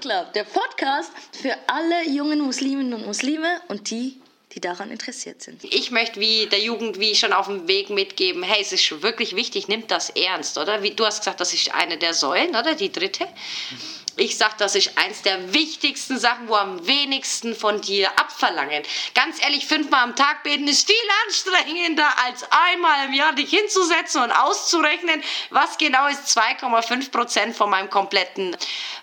Club, der Podcast für alle jungen Musliminnen und Muslime und die, die daran interessiert sind. Ich möchte wie der Jugend wie schon auf dem Weg mitgeben, hey, es ist wirklich wichtig, nimmt das ernst, oder? Wie du hast gesagt, das ist eine der Säulen, oder? Die dritte. Ich sage, das ist eins der wichtigsten Sachen, wo am wenigsten von dir abverlangen. Ganz ehrlich, fünfmal am Tag beten ist viel anstrengender, als einmal im Jahr dich hinzusetzen und auszurechnen, was genau ist 2,5 Prozent von meinem kompletten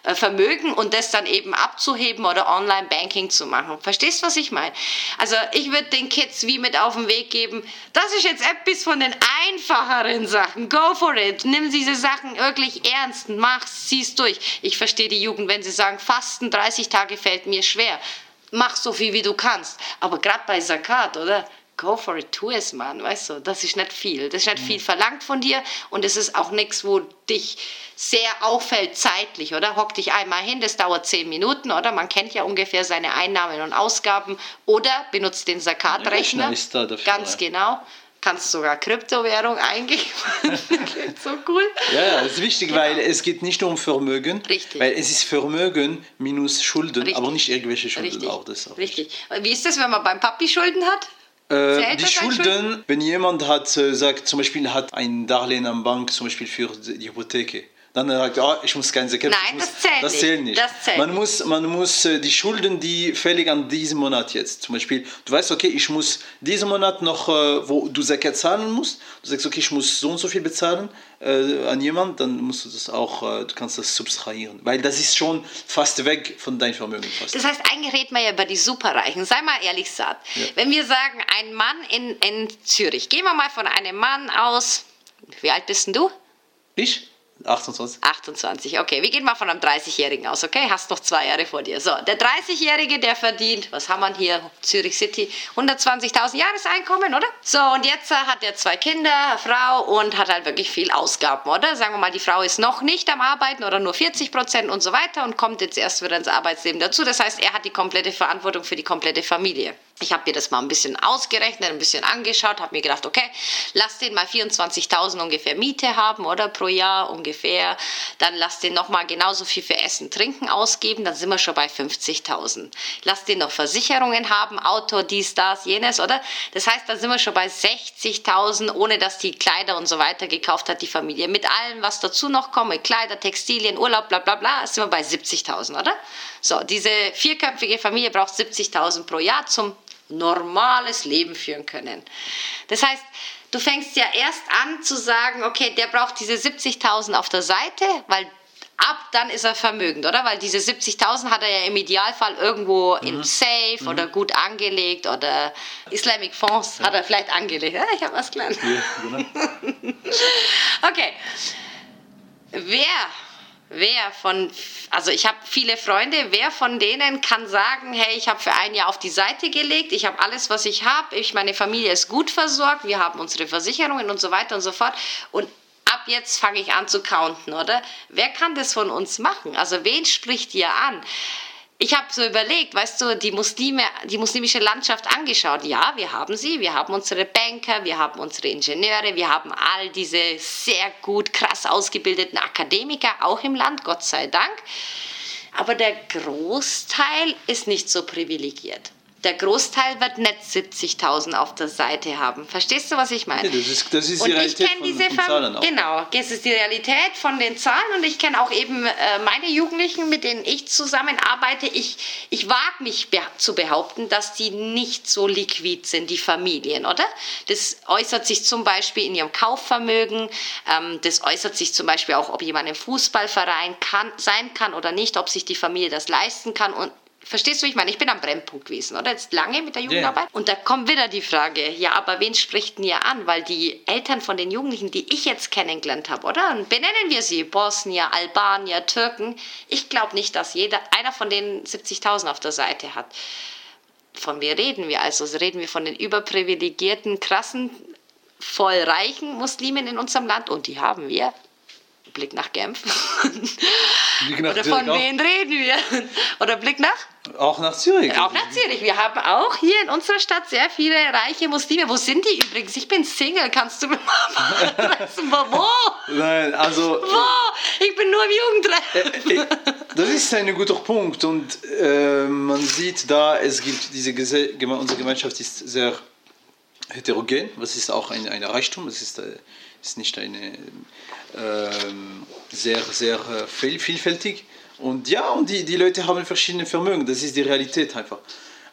äh, Vermögen und das dann eben abzuheben oder Online-Banking zu machen. Verstehst du, was ich meine? Also ich würde den Kids wie mit auf den Weg geben, das ist jetzt etwas von den einfacheren Sachen. Go for it. Nimm diese Sachen wirklich ernst. Mach's, zieh's durch. Ich verstehe die Jugend, wenn sie sagen, Fasten 30 Tage fällt mir schwer. Mach so viel, wie du kannst. Aber gerade bei Zakat, oder? Go for it, tu es, Mann, weißt du, das ist nicht viel. Das ist nicht viel verlangt von dir und es ist auch nichts, wo dich sehr auffällt zeitlich, oder? Hock dich einmal hin, das dauert zehn Minuten, oder? Man kennt ja ungefähr seine Einnahmen und Ausgaben oder benutzt den Zakat-Rechner. Ganz genau kannst sogar Kryptowährung eingeben. so cool. Ja, das ist wichtig, genau. weil es geht nicht nur um Vermögen. Richtig. Weil es ist Vermögen minus Schulden, Richtig. aber nicht irgendwelche Schulden. Richtig. Auch, das auch Richtig. Wie ist das, wenn man beim Papi Schulden hat? Äh, die Schulden, Schulden, wenn jemand hat, äh, sagt, zum Beispiel hat ein Darlehen am Bank, zum Beispiel für die Hypothek dann sagt er, oh, ich muss keine Sekretärin. Nein, das zählt, das zählt nicht. Das zählt man, muss, man muss äh, die Schulden, die fällig an diesem Monat jetzt, zum Beispiel, du weißt, okay, ich muss diesen Monat noch, äh, wo du Zakat zahlen musst, du sagst, okay, ich muss so und so viel bezahlen äh, an jemand, dann musst du das auch, äh, du kannst das subtrahieren, weil das ist schon fast weg von deinem Vermögen. Fast. Das heißt, eigentlich reden wir ja über die Superreichen. Sei mal ehrlich, Saad. Ja. Wenn wir sagen, ein Mann in, in Zürich, gehen wir mal von einem Mann aus, wie alt bist denn du? Ich? 28. 28, okay. Wir gehen mal von einem 30-Jährigen aus, okay? Hast noch zwei Jahre vor dir. So, der 30-Jährige, der verdient, was haben wir hier, Zürich City, 120.000 Jahreseinkommen, oder? So, und jetzt hat er zwei Kinder, eine Frau und hat halt wirklich viel Ausgaben, oder? Sagen wir mal, die Frau ist noch nicht am Arbeiten oder nur 40 Prozent und so weiter und kommt jetzt erst wieder ins Arbeitsleben dazu. Das heißt, er hat die komplette Verantwortung für die komplette Familie. Ich habe mir das mal ein bisschen ausgerechnet, ein bisschen angeschaut, habe mir gedacht, okay, lass den mal 24.000 ungefähr Miete haben, oder pro Jahr ungefähr. Dann lass den noch mal genauso viel für Essen, Trinken ausgeben, dann sind wir schon bei 50.000. Lass den noch Versicherungen haben, Auto, dies, das, jenes, oder? Das heißt, dann sind wir schon bei 60.000, ohne dass die Kleider und so weiter gekauft hat, die Familie. Mit allem, was dazu noch kommt, mit Kleider, Textilien, Urlaub, bla bla bla, sind wir bei 70.000, oder? So, diese vierköpfige Familie braucht 70.000 pro Jahr zum normales Leben führen können. Das heißt, du fängst ja erst an zu sagen, okay, der braucht diese 70.000 auf der Seite, weil ab dann ist er vermögend, oder? Weil diese 70.000 hat er ja im Idealfall irgendwo mhm. im Safe mhm. oder gut angelegt oder Islamic Fonds ja. hat er vielleicht angelegt. Ja, ich habe was gelernt. Ja, genau. okay. Wer Wer von, also ich habe viele Freunde, wer von denen kann sagen, hey, ich habe für ein Jahr auf die Seite gelegt, ich habe alles, was ich habe, ich, meine Familie ist gut versorgt, wir haben unsere Versicherungen und so weiter und so fort und ab jetzt fange ich an zu counten, oder? Wer kann das von uns machen? Also wen spricht ihr an? Ich habe so überlegt, weißt du, die Muslime, die muslimische Landschaft angeschaut. Ja, wir haben sie, wir haben unsere Banker, wir haben unsere Ingenieure, wir haben all diese sehr gut, krass ausgebildeten Akademiker auch im Land, Gott sei Dank. Aber der Großteil ist nicht so privilegiert der Großteil wird nicht 70.000 auf der Seite haben. Verstehst du, was ich meine? Ja, das ist, das ist die Realität ich diese von, Zahlen auch. Genau, das ist die Realität von den Zahlen und ich kenne auch eben äh, meine Jugendlichen, mit denen ich zusammenarbeite. Ich, ich wage mich be zu behaupten, dass die nicht so liquid sind, die Familien, oder? Das äußert sich zum Beispiel in ihrem Kaufvermögen, ähm, das äußert sich zum Beispiel auch, ob jemand im Fußballverein kann, sein kann oder nicht, ob sich die Familie das leisten kann und Verstehst du, ich meine, ich bin am Brennpunkt gewesen, oder? Jetzt lange mit der Jugendarbeit. Yeah. Und da kommt wieder die Frage, ja, aber wen spricht denn ihr an? Weil die Eltern von den Jugendlichen, die ich jetzt kennengelernt habe, oder? Und benennen wir sie, Bosnier, Albanier, Türken. Ich glaube nicht, dass jeder, einer von denen 70.000 auf der Seite hat. Von wem reden wir also? Reden wir von den überprivilegierten, krassen, voll reichen Muslimen in unserem Land? Und die haben wir. Blick nach Genf. Blick nach Oder von wem reden wir? Oder Blick nach? Auch nach Zürich. Auch nach Zürich. Wir haben auch hier in unserer Stadt sehr viele reiche Muslime. Wo sind die übrigens? Ich bin Single. Kannst du mir mal adressen? Wo? Nein, also Boah, ich bin nur im Jugendtreff. äh, äh, das ist ein guter Punkt und äh, man sieht da, es gibt diese Gese unsere Gemeinschaft ist sehr heterogen, was ist auch ein, ein Reichtum, es ist, äh, ist nicht eine ähm, sehr sehr äh, viel, vielfältig und ja und die, die Leute haben verschiedene Vermögen, das ist die Realität einfach.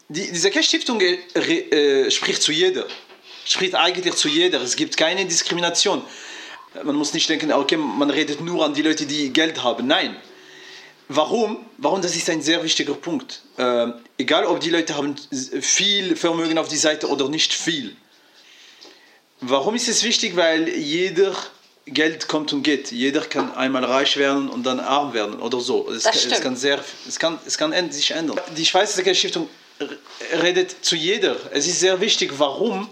Die, diese Stiftung äh, äh, spricht zu jeder, spricht eigentlich zu jeder. Es gibt keine Diskrimination. Man muss nicht denken, okay, man redet nur an die Leute, die Geld haben. Nein. Warum? Warum? Das ist ein sehr wichtiger Punkt. Äh, egal, ob die Leute haben viel Vermögen auf die Seite oder nicht viel. Warum ist es wichtig? Weil jeder Geld kommt und geht. Jeder kann einmal reich werden und dann arm werden oder so. Es, Das kann, es kann sehr, es kann, es kann sich ändern. Die Schweizer Stiftung redet zu jeder. Es ist sehr wichtig. Warum?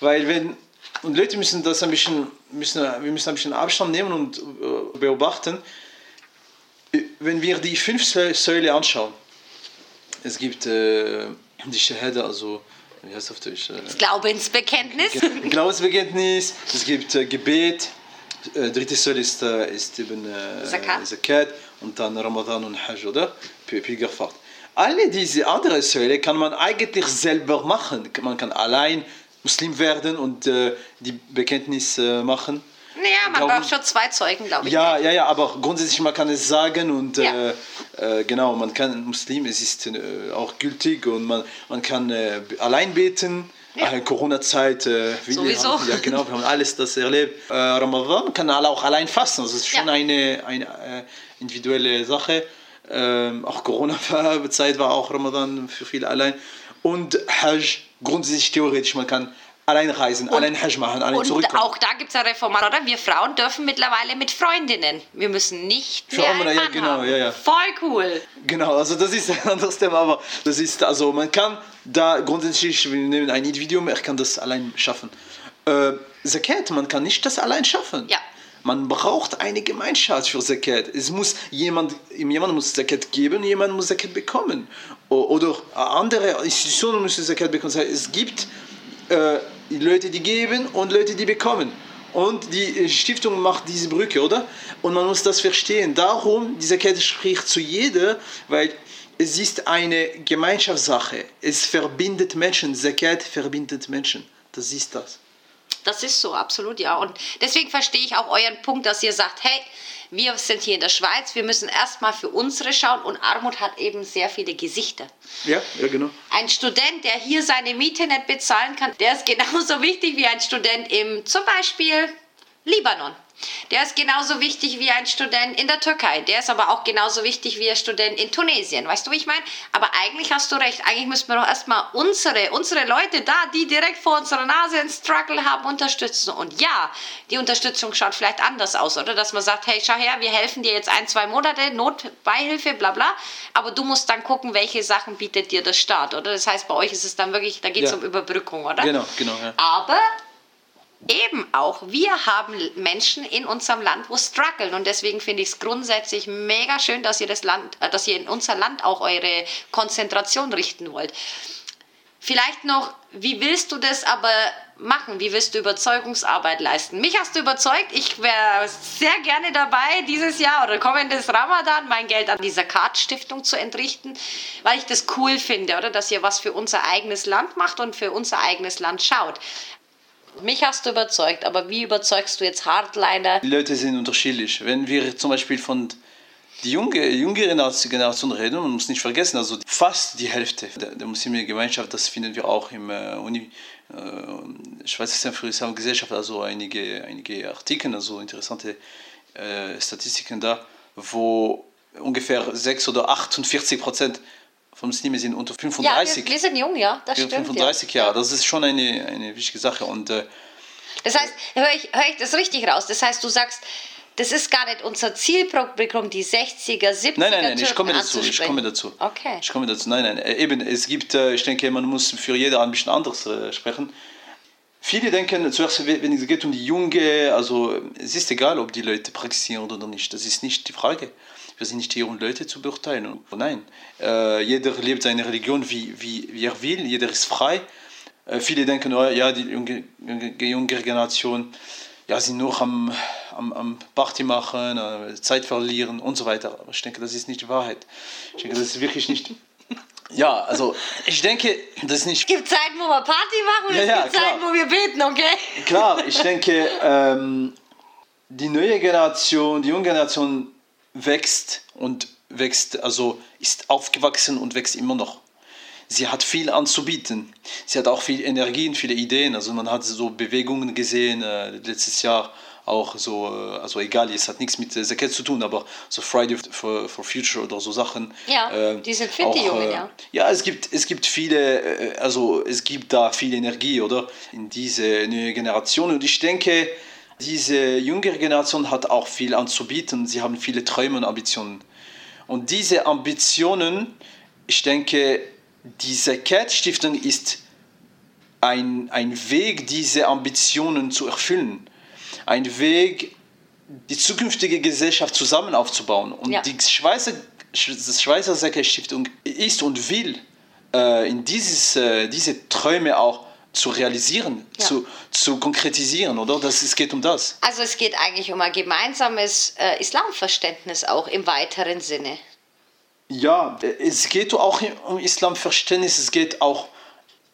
Weil wenn und Leute müssen das ein bisschen, müssen, wir müssen ein bisschen Abstand nehmen und äh, beobachten. Wenn wir die fünf Säu- Säule anschauen, es gibt äh, die Shahada, also wie heißt das auf Deutsch? Äh, Glaubensbekenntnis. Glaubensbekenntnis, es gibt äh, Gebet, äh, dritte Säule ist, äh, ist eben äh, Zakat. Zakat und dann Ramadan und Hajj, oder? Pil- Pilgerfahrt. Alle diese anderen Säule kann man eigentlich selber machen. Man kann allein Muslim werden und äh, die Bekenntnis äh, machen. Naja, man Glauben- braucht schon zwei Zeugen, glaube ich. Ja, ja, ja, aber grundsätzlich man kann es sagen und Ja. äh, äh, genau, man kann Muslim, es ist äh, auch gültig und man, man kann äh, allein beten. Ja. Äh, Corona-Zeit, äh, Sowieso. Haben, ja genau, wir haben alles das erlebt. Äh, Ramadan kann alle auch allein fasten, also es ist schon Ja. eine, eine äh, individuelle Sache. Ähm, auch Corona-Zeit war auch Ramadan für viele allein. Und Hajj, grundsätzlich theoretisch, man kann allein reisen, allein Hajj machen, allein Und zurückkommen. auch da gibt es eine Reformat, oder? Wir Frauen dürfen mittlerweile mit Freundinnen. Wir müssen nicht Für mehr Omra, einen ja, Mann genau, haben. ja, ja. Voll cool. Genau, also das ist ein anderes Thema, aber das ist, also man kann da grundsätzlich, wir nehmen ein Individuum, er kann das allein schaffen. Äh, Zakat, man kann nicht das allein schaffen. Ja. Man braucht eine Gemeinschaft für Zakat. Es muss jemand, jemand muss Zakat geben, jemand muss Zakat bekommen. Oder andere Institutionen müssen Zakat bekommen. Es gibt äh, Leute, die geben und Leute, die bekommen. Und die Stiftung macht diese Brücke, oder? Und man muss das verstehen. Darum, diese Kette spricht zu jeder, weil es ist eine Gemeinschaftssache. Es verbindet Menschen. Zakat verbindet Menschen. Das ist das. Das ist so, absolut, ja. Und deswegen verstehe ich auch euren Punkt, dass ihr sagt, hey, wir sind hier in der Schweiz, wir müssen erstmal für unsere schauen und Armut hat eben sehr viele Gesichter. Ja, ja, genau. Ein Student, der hier seine Miete nicht bezahlen kann, der ist genauso wichtig wie ein Student im zum Beispiel Libanon. Der ist genauso wichtig wie ein Student in der Türkei. Der ist aber auch genauso wichtig wie ein Student in Tunesien. Weißt du, wie ich meine? Aber eigentlich hast du recht. Eigentlich müssen wir doch erstmal unsere, unsere Leute da, die direkt vor unserer Nase einen Struggle haben, unterstützen. Und ja, die Unterstützung schaut vielleicht anders aus, oder? Dass man sagt, hey, schau her, wir helfen dir jetzt ein, zwei Monate, Notbeihilfe, bla bla. Aber du musst dann gucken, welche Sachen bietet dir der Staat, oder? Das heißt, bei euch ist es dann wirklich, da geht es Ja. um Überbrückung, oder? Genau, genau. Ja. Aber eben auch, wir haben Menschen in unserem Land, wo strugglen. Und deswegen finde ich es grundsätzlich mega schön, dass ihr, das Land, äh, dass ihr in unser Land auch eure Konzentration richten wollt. Vielleicht noch, wie willst du das aber machen? Wie willst du Überzeugungsarbeit leisten? Mich hast du überzeugt. Ich wäre sehr gerne dabei, dieses Jahr oder kommendes Ramadan mein Geld an dieser Kart-Stiftung zu entrichten, weil ich das cool finde, oder? Dass ihr was für unser eigenes Land macht und für unser eigenes Land schaut. Mich hast du überzeugt, aber wie überzeugst du jetzt Hardliner? Die Leute sind unterschiedlich. Wenn wir zum Beispiel von die junge, jüngere Generation reden, man muss nicht vergessen, also fast die Hälfte der, der muslimischen Gemeinschaft, das finden wir auch im äh, Uni, äh, Schweizer für Islam Gesellschaft, also einige, einige Artikel, also interessante äh, Statistiken da, wo ungefähr 6 oder 48 Prozent von Muslimen sind unter Ja, 35. wir, wir sind jung, ja, das Ja, stimmt. 35 ja. Jahre, das ist schon eine, eine wichtige Sache. Und äh, Das heißt, höre ich, hör ich das richtig raus? Das heißt, du sagst, das ist gar nicht unser Zielpublikum, die 60er, 70er Nein, nein, nein, ich Türken komme dazu. Ich komme dazu. Okay. Ich komme dazu. Nein, nein. äh, Eben, es gibt, äh, ich denke, man muss für jeder ein bisschen anders äh, sprechen. Viele denken zuerst, wenn es geht um die Junge, also es ist egal, ob die Leute praktizieren oder nicht. Das ist nicht die Frage. Wir sind nicht hier, um Leute zu beurteilen. Nein, äh, jeder lebt seine Religion, wie, wie, wie er will. Jeder ist frei. Äh, viele denken, oh, ja, die junge, junge, Generation ja, sind nur am, am, am Party machen, äh, Zeit verlieren und so weiter. Aber ich denke, das ist nicht die Wahrheit. Ich denke, das ist wirklich nicht. Ja, also ich denke, das ist nicht. Es gibt Zeiten, wo wir Party machen und Ja, es ja, gibt klar. Zeiten, wo wir beten, okay? Klar, ich denke, ähm, die neue Generation, die junge Generation wächst und wächst, also ist aufgewachsen und wächst immer noch. Sie hat viel anzubieten. Sie hat auch viel Energien, viele Ideen. Also man hat so Bewegungen gesehen äh, letztes Jahr auch so, äh, also egal, es hat nichts mit äh, Zakat zu tun, aber so Friday for, for Future oder so Sachen. Ja, äh, die sind fit, die auch, Jungen, äh, ja. Ja, es gibt, es gibt viele, also es gibt da viel Energie, oder? In diese neue Generation. Und ich denke, diese jüngere Generation hat auch viel anzubieten. Sie haben viele Träume und Ambitionen. Und diese Ambitionen, ich denke, diese Cat-Stiftung ist ein, ein Weg, diese Ambitionen zu erfüllen. Ein Weg, die zukünftige Gesellschaft zusammen aufzubauen. Und Ja. die Schweizer, die Schweizer Säcke-Stiftung ist und will äh, in dieses, äh, diese Träume auch zu realisieren, Ja. zu, zu konkretisieren, oder? Das, es geht um das. Also es geht eigentlich um ein gemeinsames äh, Islamverständnis auch im weiteren Sinne. Ja, es geht auch um Islamverständnis, es geht auch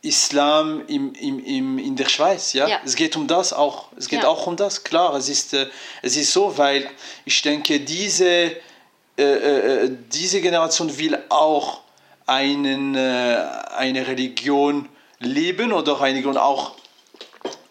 Islam im, im, im, in der Schweiz. Ja? Ja. Es geht um das auch. Es geht Ja. auch um das, klar. Es ist, äh, es ist so, weil ich denke, diese, äh, äh, diese Generation will auch einen, äh, eine Religion leben oder Religion auch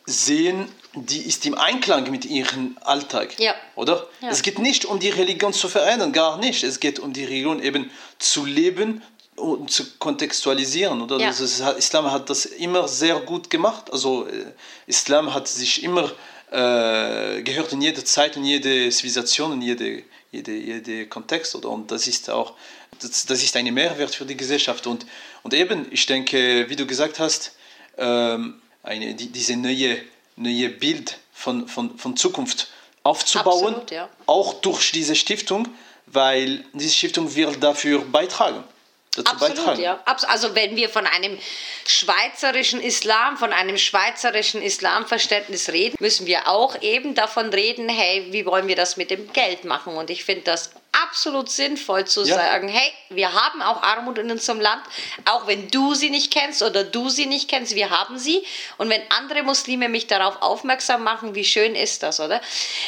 sehen, die ist im Einklang mit ihrem Alltag. Ja. Oder? Ja. Es geht nicht um die Religion zu verändern, gar nicht. Es geht um die Religion eben zu leben und zu kontextualisieren. Oder? Ja. Das ist, Islam hat das immer sehr gut gemacht. Also äh, Islam hat sich immer äh, gehört in jede Zeit, in jede Zivilisation, in jede, jede, jede Kontext. Oder? Und das ist auch das, das ist ein Mehrwert für die Gesellschaft. Und, und eben, ich denke, wie du gesagt hast, ähm, eine, die, diese neue, neue Bild von, von, von Zukunft aufzubauen, Absolut, ja. auch durch diese Stiftung, weil diese Stiftung wird dafür beitragen. Dazu Absolut, beitragen. ja. Also wenn wir von einem schweizerischen Islam, von einem schweizerischen Islamverständnis reden, müssen wir auch eben davon reden, hey, wie wollen wir das mit dem Geld machen? Und ich finde das absolut sinnvoll zu Ja. sagen, hey, wir haben auch Armut in unserem Land, auch wenn du sie nicht kennst oder du sie nicht kennst, wir haben sie. Und wenn andere Muslime mich darauf aufmerksam machen, wie schön ist das, oder?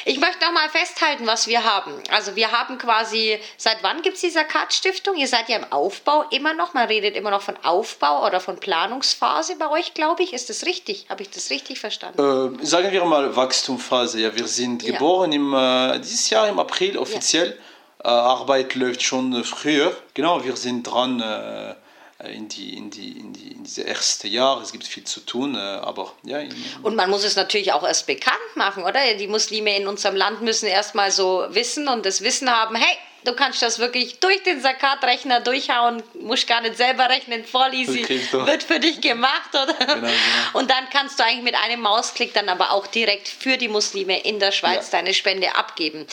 Ich möchte noch mal festhalten, was wir haben. Also wir haben quasi, seit wann gibt es die Sakat-Stiftung? Ihr seid ja im Aufbau immer noch, man redet immer noch von Aufbau oder von Planungsphase bei euch, glaube ich. Ist das richtig? Habe ich das richtig verstanden? Äh, sagen wir mal Wachstumsphase. Ja, wir sind Ja. geboren im, äh, dieses Jahr im April offiziell. Äh, Arbeit läuft schon äh, früher. Genau, wir sind dran äh, in, die, in, die, in, die, in diese erste Jahr. Es gibt viel zu tun, äh, aber ja. In, Und man muss es natürlich auch erst bekannt machen, oder? Die Muslime in unserem Land müssen erstmal so wissen und das Wissen haben, hey, du kannst das wirklich durch den Sakatrechner durchhauen, musst gar nicht selber rechnen, voll easy, wird für dich gemacht, oder? genau. Und dann kannst du eigentlich mit einem Mausklick dann aber auch direkt für die Muslime in der Schweiz Ja. deine Spende abgeben.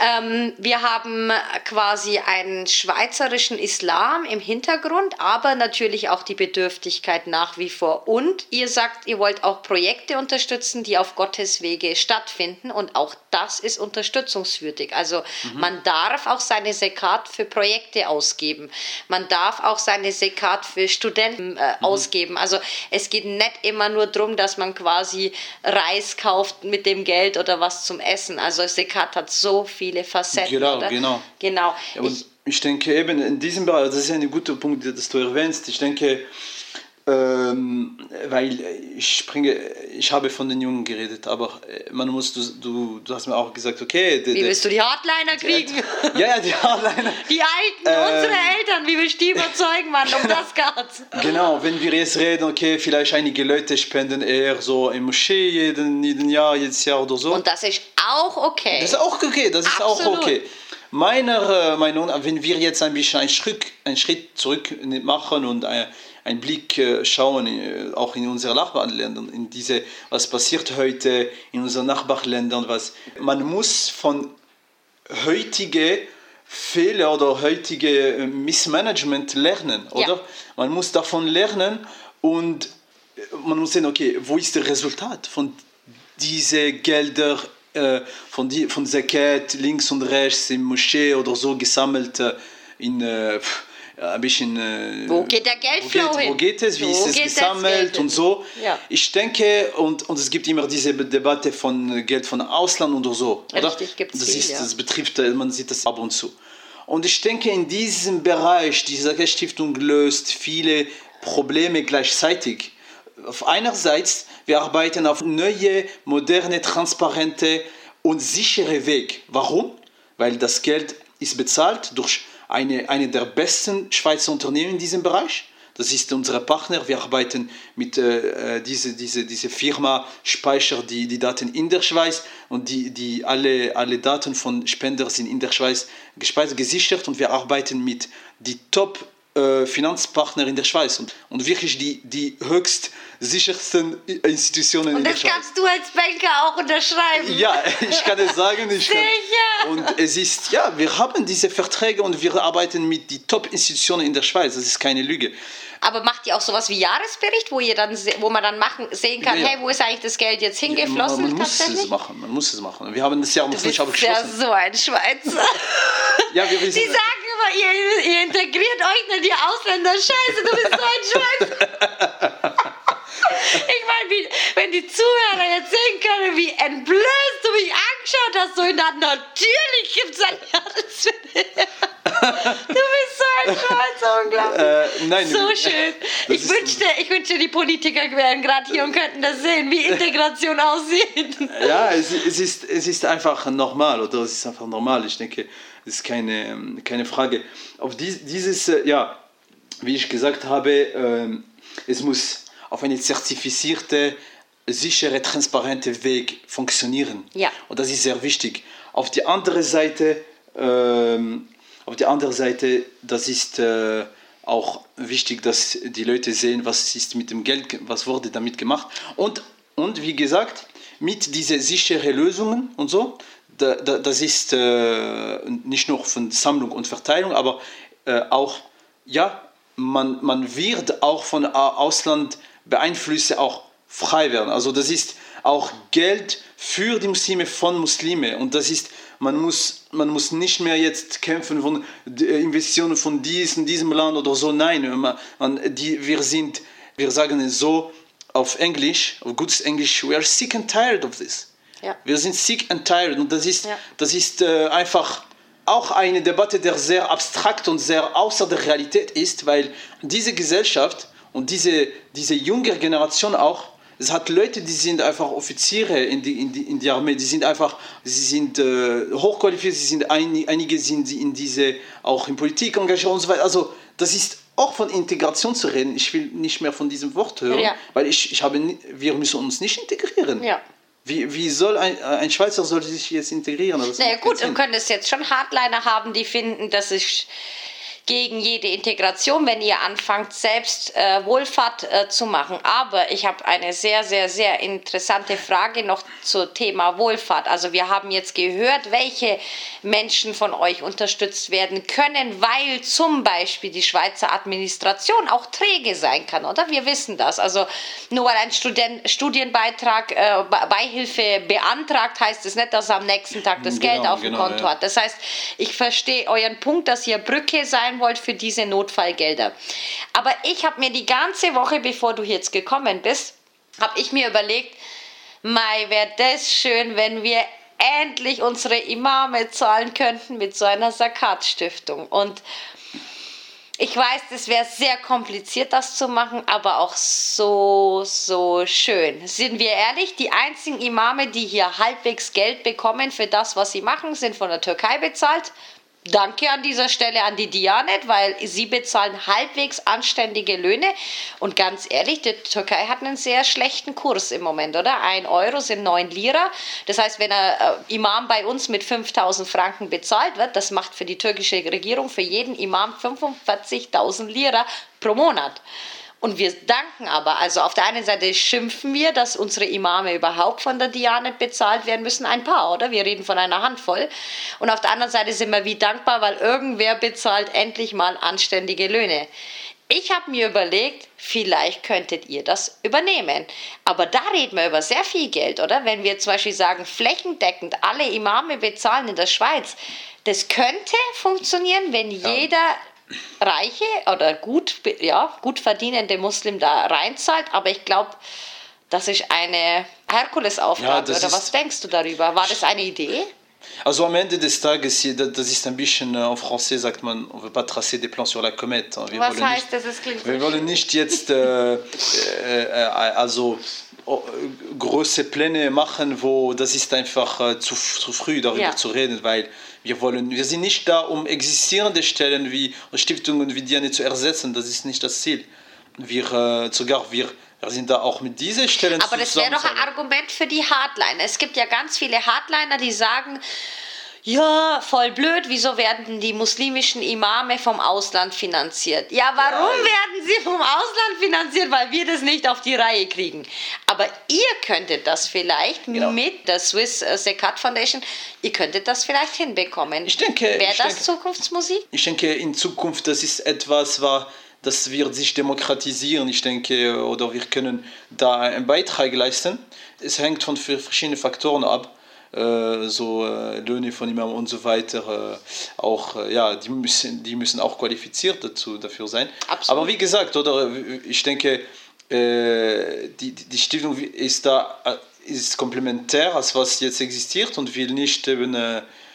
Ähm, wir haben quasi einen schweizerischen Islam im Hintergrund, aber natürlich auch die Bedürftigkeit nach wie vor. Und ihr sagt, ihr wollt auch Projekte unterstützen, die auf Gottes Wege stattfinden. Und auch das ist unterstützungswürdig. Also man darf auch seine Sekat für Projekte ausgeben. Man darf auch seine Sekat für Studenten äh, ausgeben. Also es geht nicht immer nur darum, dass man quasi Reis kauft mit dem Geld oder was zum Essen. Also Sekat hat so viele Facetten. Genau, oder? genau. Genau. Ja, und Ich, ich, denke eben in diesem Bereich, das ist ein guter Punkt, dass du erwähnst. Ich denke, ähm, weil ich springe, ich habe von den Jungen geredet, aber äh, man muss, du, du, du hast mir auch gesagt, okay, der- wie der- willst du die Hardliner kriegen? ja, ja, die Hardliner. Die Alten, Ähm. unsere Eltern, wie willst du die überzeugen, Mann? Um das geht's. Genau, wenn wir jetzt reden, okay, vielleicht einige Leute spenden eher so im Moschee jeden, jeden Jahr, jedes Jahr oder so. Und das ist auch okay. Das ist auch okay, das ist auch okay. Meiner äh, Meinung nach, wenn wir jetzt ein bisschen einen Schritt, einen Schritt zurück machen und ein, einen Blick äh, schauen, äh, auch in unsere Nachbarländer, in diese, was passiert heute in unseren Nachbarländern, was man muss von heutige Fehler oder heutige äh, Missmanagement lernen, oder? Man muss davon lernen und man muss sehen, okay, wo ist das Resultat von diese Gelder äh, von, die, von Zakat links und rechts im Moschee oder so gesammelt äh, in äh, ein bisschen. Äh, wo geht der Geldflow wo geht, hin? Wo geht es? Wie wo ist es gesammelt und so? Ja. Ich denke, und, und es gibt immer diese Debatte von Geld von Ausland oder so. Oder? Richtig, gibt's das, viel, ist, ja. das betrifft, man sieht das ab und zu. Und ich denke, in diesem Bereich, diese Stiftung löst viele Probleme gleichzeitig. Auf einerseits, wir arbeiten auf neue, moderne, transparente und sichere Weg. Warum? Weil das Geld ist bezahlt durch eine, eine der besten Schweizer Unternehmen in diesem Bereich. Das ist unser Partner. Wir arbeiten mit äh, diese, diese, diese Firma, speichert die, die Daten in der Schweiz und die, die alle, alle Daten von Spender sind in der Schweiz gespeichert, gesichert und wir arbeiten mit die Top äh, Finanzpartner in der Schweiz und, und wirklich die, die höchst sichersten Institutionen Und in der das Schweiz. kannst du als Banker auch unterschreiben. Ja, ich kann es sagen. Ich kann, Sicher. und es ist, ja, wir haben diese Verträge und wir arbeiten mit den Top-Institutionen in der Schweiz. Das ist keine Lüge. Aber macht ihr auch sowas wie Jahresbericht, wo, ihr dann, wo man dann machen, sehen kann, Ja, ja. hey, wo ist eigentlich das Geld jetzt hingeflossen? man, man muss es machen. Man muss es machen. Wir haben das ja Du bist ursprünglich ja abgeschlossen. so ein Schweizer. Ja, wir Die wissen, sagen immer, ihr, ihr integriert euch nicht, die Ausländer. Scheiße, du bist so ein Schweizer. Ich meine, wie, wenn die Zuhörer jetzt sehen können, wie entblößt du mich angeschaut hast, so in der natürlich gibt es ein. Du bist so ein Schweizer, unglaublich. Äh, nein, so schön. Ich wünschte, ich wünschte, die Politiker wären gerade hier und könnten das sehen, wie Integration aussieht. ja, es, es, ist, es ist einfach normal, oder? Es ist einfach normal. Ich denke, es ist keine, ähm, keine Frage. Auf dies, dieses, äh, ja, wie ich gesagt habe, ähm, es muss auf eine zertifizierte, sichere, transparente Weg funktionieren. Ja. Und das ist sehr wichtig. Auf die andere Seite, ähm, auf die andere Seite, das ist äh, auch wichtig, dass die Leute sehen, was ist mit dem Geld, ge- was wurde damit gemacht. Und, und wie gesagt, mit diesen sicheren Lösungen und so, das ist äh, nicht nur von Sammlung und Verteilung, aber äh, auch, ja, man, man wird auch von Au- Ausland beeinflusse auch frei werden. Also das ist auch Geld für die Muslime von Muslime und das ist man muss man muss nicht mehr jetzt kämpfen von Investitionen von diesem diesem Land oder so. Nein, man, die, wir sind wir sagen es so auf Englisch, auf gutes Englisch, we are sick and tired of this. Ja. Wir sind sick and tired und das ist, Ja. das ist äh, einfach auch eine Debatte, die sehr abstrakt und sehr außer der Realität ist, weil diese Gesellschaft und diese, diese junge Generation auch, es hat Leute, die sind einfach Offiziere in die, in die, in die Armee, die sind einfach, sie sind äh, hochqualifiziert, sie sind ein, einige sind in diese, auch in Politik engagiert und so weiter. Also das ist auch von Integration zu reden. Ich will nicht mehr von diesem Wort hören, Ja. weil ich, ich habe, wir müssen uns nicht integrieren. Ja. Wie, wie soll ein, ein Schweizer soll sich jetzt integrieren? Das Naja gut, du könntest jetzt schon Hardliner haben, die finden, das ist gegen jede Integration, wenn ihr anfangt, selbst äh, Wohlfahrt äh, zu machen. Aber ich habe eine sehr, sehr, sehr interessante Frage noch zum Thema Wohlfahrt. Also wir haben jetzt gehört, welche Menschen von euch unterstützt werden können, weil zum Beispiel die Schweizer Administration auch träge sein kann, oder? Wir wissen das. Also nur weil ein Student, Studienbeitrag, äh, Be- Beihilfe beantragt, heißt es nicht, dass er am nächsten Tag das Genau, Geld auf dem genau, Konto ja. hat. Das heißt, ich verstehe euren Punkt, dass ihr Brücke sein wollt für diese Notfallgelder. Aber ich habe mir die ganze Woche, bevor du jetzt gekommen bist, habe ich mir überlegt, Mai, wäre das schön, wenn wir endlich unsere Imame zahlen könnten mit so einer Sakat-Stiftung. Und ich weiß, das wäre sehr kompliziert, das zu machen, aber auch so, so schön. Sind wir ehrlich, die einzigen Imame, die hier halbwegs Geld bekommen für das, was sie machen, sind von der Türkei bezahlt. Danke an dieser Stelle an die Dianet, weil sie bezahlen halbwegs anständige Löhne. Und ganz ehrlich, die Türkei hat einen sehr schlechten Kurs im Moment, oder? Ein Euro sind 9 Lira. Das heißt, wenn ein äh, Imam bei uns mit 5000 Franken bezahlt wird, das macht für die türkische Regierung für jeden Imam 45.000 Lira pro Monat. Und wir danken aber, also auf der einen Seite schimpfen wir, dass unsere Imame überhaupt von der Dianet bezahlt werden müssen, ein paar, oder? Wir reden von einer Handvoll. Und auf der anderen Seite sind wir wie dankbar, weil irgendwer bezahlt endlich mal anständige Löhne. Ich habe mir überlegt, vielleicht könntet ihr das übernehmen. Aber da reden wir über sehr viel Geld, oder? Wenn wir zum Beispiel sagen, flächendeckend alle Imame bezahlen in der Schweiz, das könnte funktionieren, wenn ja. jeder reiche oder gut, ja, gut verdienende Muslim da reinzahlt. Aber ich glaube, das ist eine Herkulesaufgabe. Ja, oder was denkst du darüber? War das eine Idee? Also am Ende des Tages, das ist ein bisschen, en français sagt man, on veut pas tracer des plans sur la comète. Wir Was heißt nicht, das? klingt wir wollen nicht jetzt äh, äh, also große Pläne machen, wo das ist einfach äh, zu, zu früh darüber ja. zu reden, weil wir wollen, wir sind nicht da, um existierende Stellen wie Stiftungen wie die zu ersetzen. Das ist nicht das Ziel. Wir äh, sogar wir wir sind da auch mit diesen Stellen Aber das wäre doch ein Argument für die Hardliner. Es gibt ja ganz viele Hardliner, die sagen, ja, voll blöd, wieso werden die muslimischen Imame vom Ausland finanziert? Ja, warum ja. werden sie vom Ausland finanziert? Weil wir das nicht auf die Reihe kriegen. Aber ihr könntet das vielleicht genau. mit der Swiss Sekat äh, Foundation, ihr könntet das vielleicht hinbekommen. Ich denke. Wäre das denke, Zukunftsmusik? Ich denke, in Zukunft, das ist etwas, was das wird sich demokratisieren, ich denke, oder wir können da einen Beitrag leisten. Es hängt von verschiedenen Faktoren ab, so äh, Löhne von Imam und so weiter, äh, auch, äh, ja, die müssen, die müssen auch qualifiziert dazu, dafür sein. Absolut. Aber wie gesagt, oder ich denke, äh, die, die Stiftung ist da äh, ist komplementär als was jetzt existiert und will nicht eben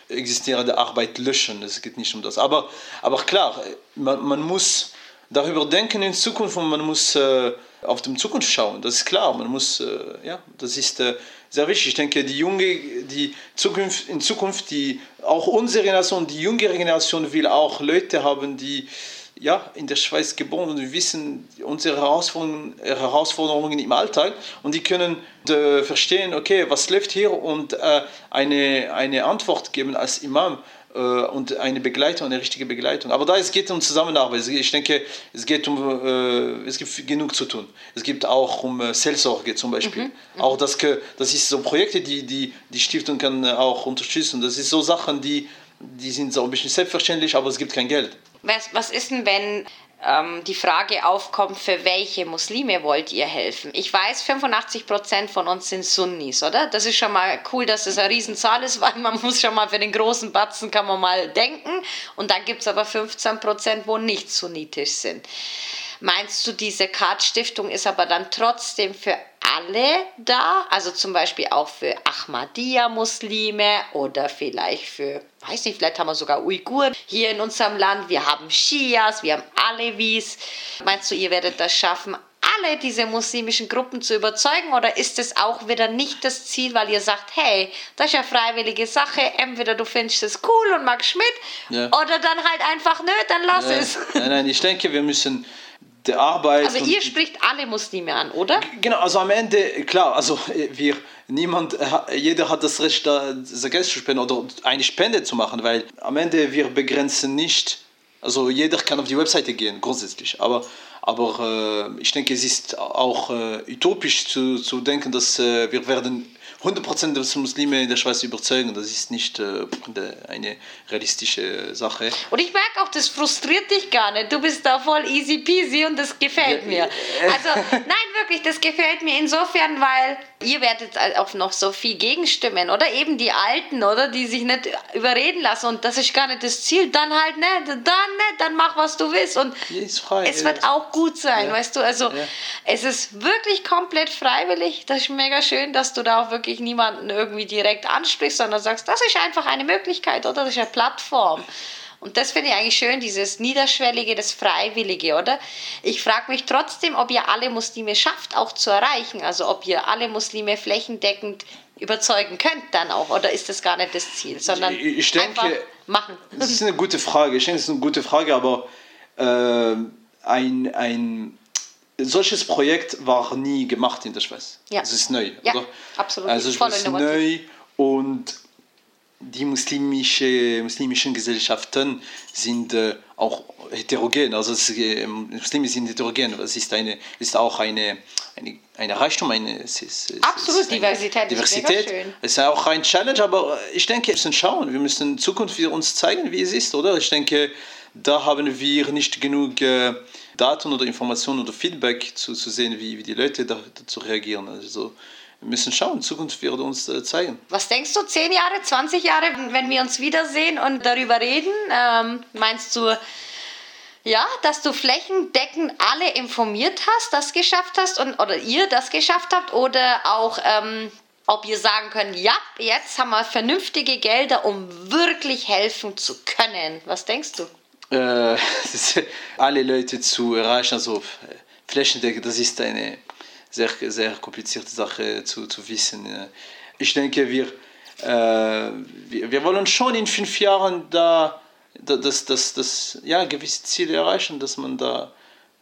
existierende Arbeit löschen. Es geht nicht um das. Aber, aber klar, man, man muss darüber denken in Zukunft und man muss äh, auf die Zukunft schauen. Das ist klar. Man muss, äh, ja, das ist äh, sehr wichtig. Ich denke, die junge, die Zukunft, in Zukunft, die auch unsere Generation, die jüngere Generation will auch Leute haben, die ja, in der Schweiz geboren und wissen unsere Herausforderungen, Herausforderungen im Alltag und die können äh, verstehen, okay, was läuft hier und äh, eine, eine Antwort geben als Imam und eine Begleitung, eine richtige Begleitung. Aber da es geht um Zusammenarbeit. Ich denke, es geht um, äh, es gibt genug zu tun. Es gibt auch um äh, Seelsorge zum Beispiel. Mhm. Mhm. Auch das, das ist so Projekte, die, die die Stiftung kann auch unterstützen. Das ist so Sachen, die, die sind so ein bisschen selbstverständlich, aber es gibt kein Geld. Was, was ist denn, wenn ähm, die Frage aufkommt, für welche Muslime wollt ihr helfen? Ich weiß, 85 Prozent von uns sind Sunnis, oder? Das ist schon mal cool, dass das eine Riesenzahl ist, weil man muss schon mal für den großen Batzen kann man mal denken. Und dann gibt es aber 15 Prozent, wo nicht sunnitisch sind. Meinst du, diese Card-Stiftung ist aber dann trotzdem für alle da? Also zum Beispiel auch für Ahmadiyya-Muslime oder vielleicht für, weiß nicht, vielleicht haben wir sogar Uiguren hier in unserem Land. Wir haben Shias, wir haben Alevis. Meinst du, ihr werdet das schaffen, alle diese muslimischen Gruppen zu überzeugen oder ist es auch wieder nicht das Ziel, weil ihr sagt, hey, das ist ja freiwillige Sache, entweder du findest es cool und magst mit ja. oder dann halt einfach nö, dann lass ja. es. Nein, nein, ich denke, wir müssen der Arbeit. Also ihr spricht alle Muslime an, oder? Genau, also am Ende, klar, also wir, niemand, jeder hat das Recht, da Geld zu spenden oder eine Spende zu machen, weil am Ende wir begrenzen nicht, also jeder kann auf die Webseite gehen, grundsätzlich, aber, aber äh, ich denke, es ist auch äh, utopisch zu, zu denken, dass äh, wir werden 100% der Muslime in der Schweiz überzeugen. Das ist nicht äh, eine realistische Sache. Und ich merke auch, das frustriert dich gar nicht. Du bist da voll easy peasy und das gefällt mir. Also, nein, wirklich, das gefällt mir insofern, weil ihr werdet auch noch so viel gegenstimmen, oder? Eben die Alten, oder? Die sich nicht überreden lassen und das ist gar nicht das Ziel. Dann halt nicht, dann nicht, dann mach, was du willst. Und frei, es wird auch gut sein, ja. weißt du? Also, ja. es ist wirklich komplett freiwillig. Das ist mega schön, dass du da auch wirklich niemanden irgendwie direkt ansprichst, sondern sagst, das ist einfach eine Möglichkeit, oder? Das ist eine Plattform. Und das finde ich eigentlich schön, dieses Niederschwellige, das Freiwillige, oder? Ich frage mich trotzdem, ob ihr alle Muslime schafft, auch zu erreichen. Also ob ihr alle Muslime flächendeckend überzeugen könnt dann auch. Oder ist das gar nicht das Ziel, sondern ich denke, einfach machen. Das ist eine gute Frage. Ich denke, das ist eine gute Frage, aber äh, ein, ein solches Projekt war nie gemacht in der Schweiz. Ja. Das ist neu, ja, oder? absolut. Also es ist neu und die muslimische, muslimischen Gesellschaften sind äh, auch heterogen. Also es, äh, Muslime sind heterogen. Es ist, eine, ist auch eine, eine, eine Reichtum. Eine, es ist, es Absolut, Diversität. Diversität. Ist es ist auch ein Challenge, aber ich denke, wir müssen schauen. Wir müssen in Zukunft uns zeigen, wie es ist, oder? Ich denke, da haben wir nicht genug. Äh, Daten oder Informationen oder Feedback zu, zu sehen, wie, wie die Leute da, dazu reagieren. Also wir müssen schauen, Zukunft wird uns äh, zeigen. Was denkst du, 10 Jahre, 20 Jahre, wenn wir uns wiedersehen und darüber reden? Ähm, meinst du, ja, dass du flächendeckend alle informiert hast, das geschafft hast und oder ihr das geschafft habt oder auch ähm, ob ihr sagen könnt, ja, jetzt haben wir vernünftige Gelder, um wirklich helfen zu können. Was denkst du? Äh, alle Leute zu erreichen, also äh, flächendeckend, das ist eine sehr, sehr komplizierte Sache zu, zu wissen. Ich denke, wir, äh, wir, wir wollen schon in fünf Jahren da dass, dass, dass ja, gewisse Ziele erreichen, dass man da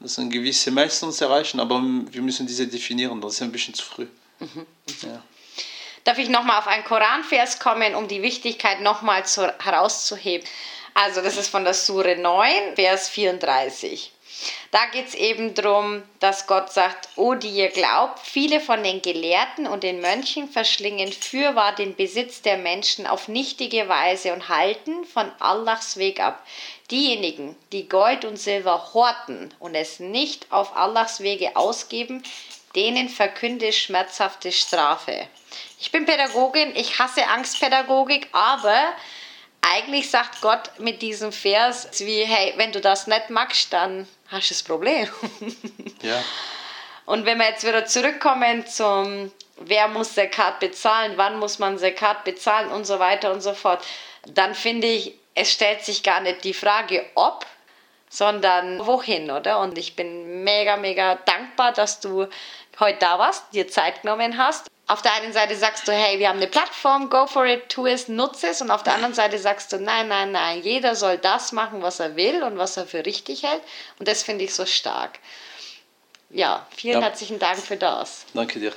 dass man gewisse Milestones erreichen, aber wir müssen diese definieren, das ist ein bisschen zu früh. Mhm. Ja. Darf ich nochmal auf einen Koranvers kommen, um die Wichtigkeit nochmal herauszuheben? Also das ist von der Sure 9, Vers 34. Da geht es eben darum, dass Gott sagt, O die ihr glaubt, viele von den Gelehrten und den Mönchen verschlingen fürwahr den Besitz der Menschen auf nichtige Weise und halten von Allahs Weg ab. Diejenigen, die Gold und Silber horten und es nicht auf Allahs Wege ausgeben, denen verkünde schmerzhafte Strafe. Ich bin Pädagogin, ich hasse Angstpädagogik, aber eigentlich sagt Gott mit diesem Vers wie, hey, wenn du das nicht magst, dann hast du das Problem. ja. Und wenn wir jetzt wieder zurückkommen zum, wer muss Sekat bezahlen, wann muss man Sekat bezahlen und so weiter und so fort, dann finde ich, es stellt sich gar nicht die Frage, ob, sondern wohin, oder? Und ich bin mega, mega dankbar, dass du heute da warst, dir Zeit genommen hast auf der einen Seite sagst du, hey, wir haben eine Plattform, go for it, tu es, nutze es. Und auf der anderen Seite sagst du, nein, nein, nein, jeder soll das machen, was er will und was er für richtig hält. Und das finde ich so stark. Ja, vielen ja. herzlichen Dank für das. Danke dir.